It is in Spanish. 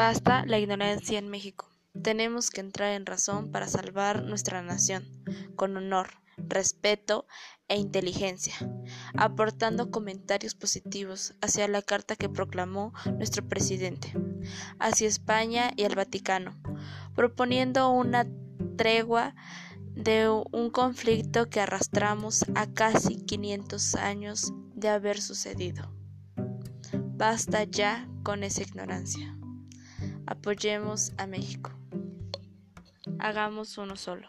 Basta la ignorancia en México. Tenemos que entrar en razón para salvar nuestra nación, con honor, respeto e inteligencia, aportando comentarios positivos hacia la carta que proclamó nuestro presidente, hacia España y el Vaticano, proponiendo una tregua de un conflicto que arrastramos a casi 500 años de haber sucedido. Basta ya con esa ignorancia. Apoyemos a México. Hagamos uno solo.